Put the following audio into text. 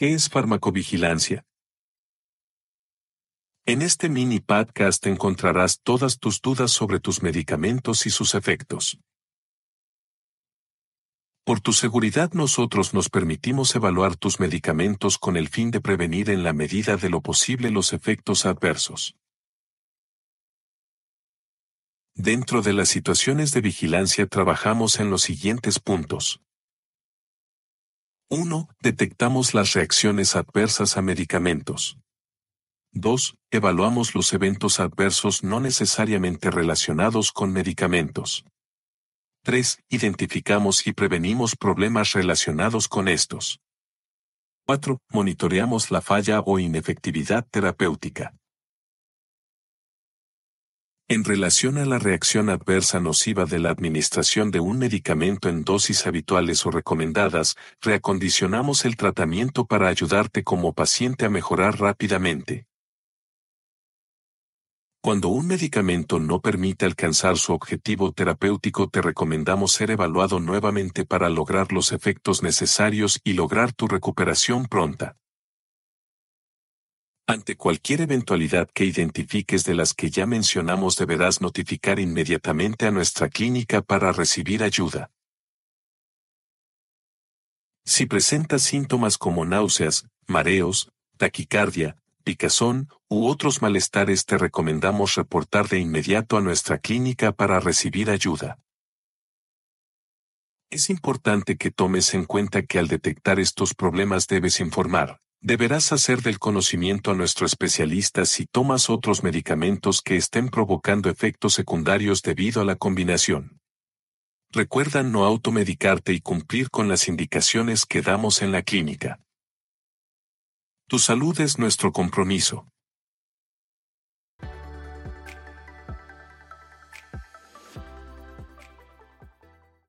¿Qué es farmacovigilancia? En este mini podcast encontrarás todas tus dudas sobre tus medicamentos y sus efectos. Por tu seguridad nosotros nos permitimos evaluar tus medicamentos con el fin de prevenir en la medida de lo posible los efectos adversos. Dentro de las situaciones de vigilancia trabajamos en los siguientes puntos. 1. Detectamos las reacciones adversas a medicamentos. 2. Evaluamos los eventos adversos no necesariamente relacionados con medicamentos. 3. Identificamos y prevenimos problemas relacionados con estos. 4. Monitoreamos la falla o inefectividad terapéutica. En relación a la reacción adversa nociva de la administración de un medicamento en dosis habituales o recomendadas, reacondicionamos el tratamiento para ayudarte como paciente a mejorar rápidamente. Cuando un medicamento no permite alcanzar su objetivo terapéutico te recomendamos ser evaluado nuevamente para lograr los efectos necesarios y lograr tu recuperación pronta. Ante cualquier eventualidad que identifiques de las que ya mencionamos deberás notificar inmediatamente a nuestra clínica para recibir ayuda. Si presentas síntomas como náuseas, mareos, taquicardia, picazón u otros malestares te recomendamos reportar de inmediato a nuestra clínica para recibir ayuda. Es importante que tomes en cuenta que al detectar estos problemas debes informar. Deberás hacer del conocimiento a nuestro especialista si tomas otros medicamentos que estén provocando efectos secundarios debido a la combinación. Recuerda no automedicarte y cumplir con las indicaciones que damos en la clínica. Tu salud es nuestro compromiso.